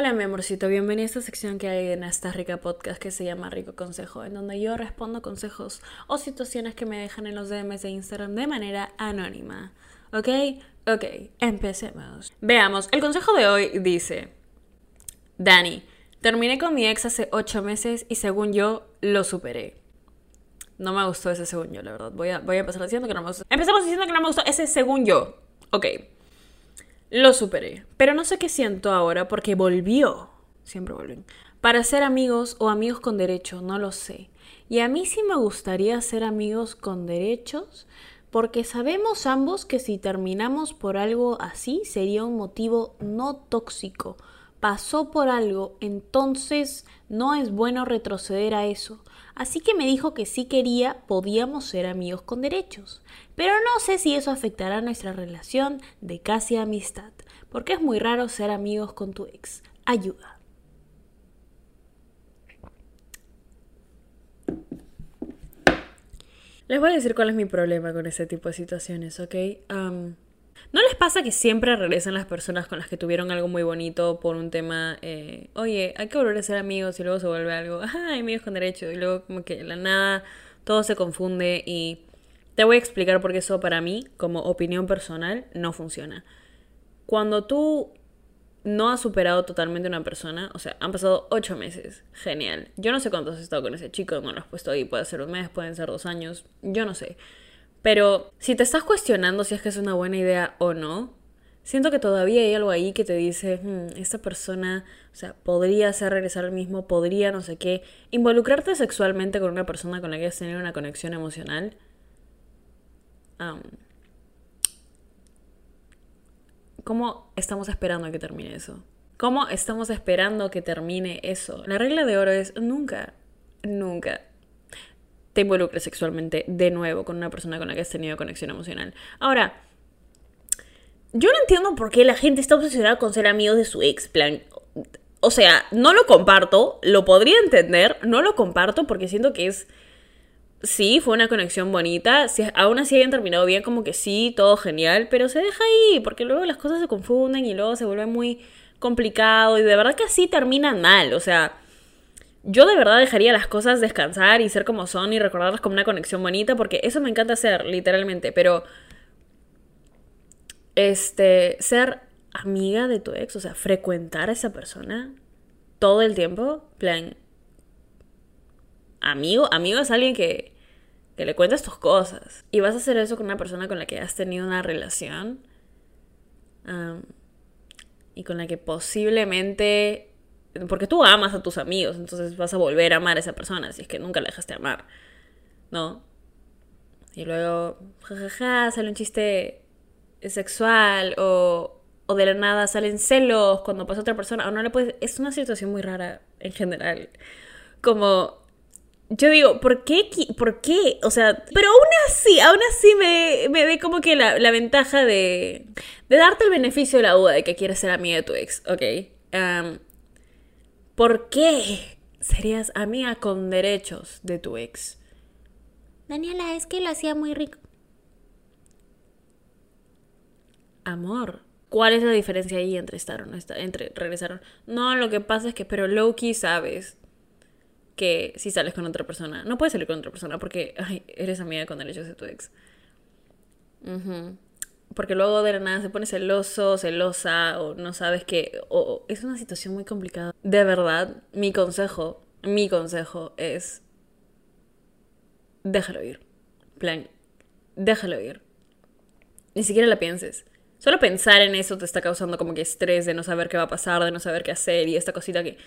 Hola mi amorcito, bienvenido a esta sección que hay en esta rica podcast que se llama Rico Consejo, en donde yo respondo consejos o situaciones que me dejan en los DMs de Instagram de manera anónima. ¿Ok? Ok, empecemos. Veamos, el consejo de hoy dice, Dani, terminé con mi ex hace 8 meses y según yo lo superé. No me gustó ese según yo, la verdad. Voy a, voy a empezar diciendo que no me gustó. Empezamos diciendo que no me gustó ese según yo. Ok. Lo superé. Pero no sé qué siento ahora porque volvió. Siempre vuelven. Para ser amigos o amigos con derecho, no lo sé. Y a mí sí me gustaría ser amigos con derechos porque sabemos ambos que si terminamos por algo así sería un motivo no tóxico. Pasó por algo, entonces no es bueno retroceder a eso. Así que me dijo que si quería podíamos ser amigos con derechos. Pero no sé si eso afectará nuestra relación de casi amistad, porque es muy raro ser amigos con tu ex. Ayuda. Les voy a decir cuál es mi problema con ese tipo de situaciones, ¿ok? ¿No les pasa que siempre regresan las personas con las que tuvieron algo muy bonito por un tema, eh, oye, hay que volver a ser amigos y luego se vuelve algo, ah, amigos con derecho, y luego como que la nada todo se confunde y te voy a explicar por qué eso para mí, como opinión personal, no funciona. Cuando tú no has superado totalmente una persona, o sea, han pasado ocho meses, genial. Yo no sé cuántos has estado con ese chico, no lo has puesto ahí, puede ser un mes, pueden ser dos años, yo no sé. Pero si te estás cuestionando si es que es una buena idea o no, siento que todavía hay algo ahí que te dice, hmm, esta persona, o sea, podría hacer regresar al mismo, podría no sé qué. Involucrarte sexualmente con una persona con la que has tenido una conexión emocional. ¿Cómo estamos esperando que termine eso? ¿Cómo estamos esperando que termine eso? La regla de oro es nunca, nunca te involucres sexualmente de nuevo con una persona con la que has tenido conexión emocional. Ahora, yo no entiendo por qué la gente está obsesionada con ser amigos de su ex. Plan, o sea, no lo comparto, lo podría entender, no lo comparto porque siento que es. Sí, fue una conexión bonita. Si aún así hayan terminado bien, como que sí, todo genial, pero se deja ahí, porque luego las cosas se confunden y luego se vuelve muy complicado y de verdad que así terminan mal. O sea, yo de verdad dejaría las cosas descansar y ser como son y recordarlas como una conexión bonita, porque eso me encanta hacer, literalmente, pero este, ser amiga de tu ex, o sea, frecuentar a esa persona todo el tiempo, plan, amigo, amigo es alguien que, que le cuentas tus cosas y vas a hacer eso con una persona con la que has tenido una relación y con la que posiblemente porque tú amas a tus amigos, entonces vas a volver a amar a esa persona si es que nunca la dejaste amar, ¿no? Y luego, jajaja, sale un chiste sexual o, o de la nada salen celos cuando pasa otra persona o no le puedes... Es una situación muy rara en general. Como, yo digo, ¿por qué? ¿Por qué? O sea, pero aún así, aún así me, me ve como que la, la, ventaja de, de darte el beneficio de la duda de que quieres ser amiga de tu ex, ¿ok? Um, ¿Por qué serías amiga con derechos de tu ex? Daniela, es que lo hacía muy rico. Amor. ¿Cuál es la diferencia ahí entre estar o no estar? Entre regresaron. No, lo que pasa es que, pero Loki sabes que si sales con otra persona, no puedes salir con otra persona porque eres amiga con derechos de tu ex. Uh porque luego de la nada se pone celoso, celosa, o no sabes qué, o es una situación muy complicada. De verdad, mi consejo, mi consejo es, déjalo ir. Plan, déjalo ir. Ni siquiera la pienses. Solo pensar en eso te está causando como que estrés de no saber qué va a pasar, de no saber qué hacer y esta cosita que...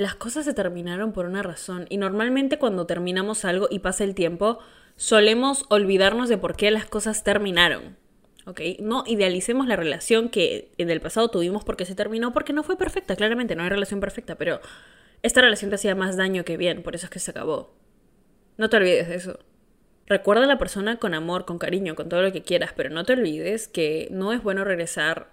Las cosas se terminaron por una razón y normalmente cuando terminamos algo y pasa el tiempo, solemos olvidarnos de por qué las cosas terminaron. ¿Ok? No idealicemos la relación que en el pasado tuvimos porque se terminó, porque no fue perfecta, claramente, no hay relación perfecta, pero esta relación te hacía más daño que bien, por eso es que se acabó. No te olvides de eso. Recuerda a la persona con amor, con cariño, con todo lo que quieras, pero no te olvides que no es bueno regresar.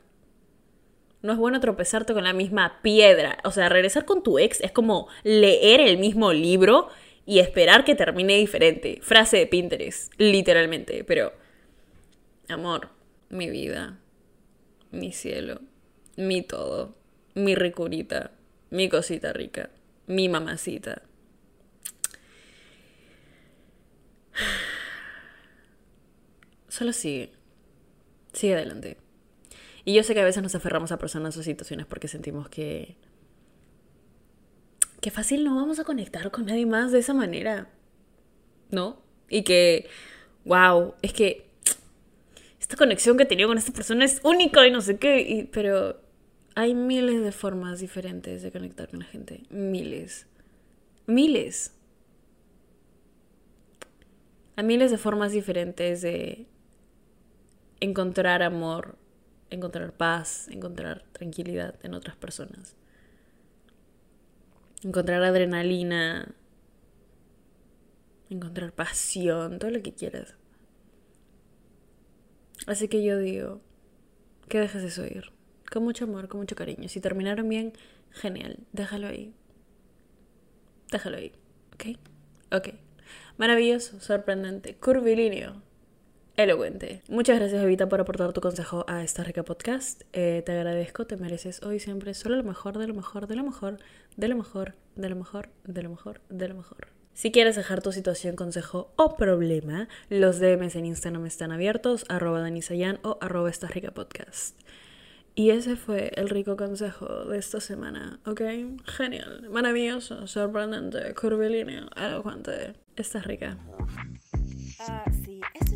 No es bueno tropezarte con la misma piedra. O sea, regresar con tu ex es como leer el mismo libro y esperar que termine diferente. Frase de Pinterest, literalmente, pero... Amor, mi vida, mi cielo, mi todo, mi ricurita, mi cosita rica, mi mamacita. Solo sigue. Sigue adelante. Y yo sé que a veces nos aferramos a personas o situaciones porque sentimos que. que fácil no vamos a conectar con nadie más de esa manera. ¿No? Y que. ¡Wow! Es que. Esta conexión que he tenido con esta persona es única y no sé qué. pero hay miles de formas diferentes de conectar con la gente. Miles. Miles. Hay miles de formas diferentes de encontrar amor, encontrar paz, encontrar tranquilidad en otras personas. Encontrar adrenalina, encontrar pasión, todo lo que quieras. Así que yo digo, que dejes eso ir. Con mucho amor, con mucho cariño. Si terminaron bien, genial. Déjalo ahí. Déjalo ahí. ¿Ok? Ok. Maravilloso, sorprendente, curvilíneo, elocuente. Muchas gracias, Evita, por aportar tu consejo a esta rica podcast. Eh, te agradezco, te mereces hoy siempre solo lo mejor, de lo mejor, de lo mejor, de lo mejor, de lo mejor, de lo mejor, de lo mejor. Si quieres dejar tu situación, consejo o problema, los DMs en Instagram están abiertos, arroba danisayan o arroba esta rica podcast. Y ese fue el rico consejo de esta semana, ¿ok? Genial, maravilloso, sorprendente, curvilíneo, elocuente. Esta rica. Ah, sí,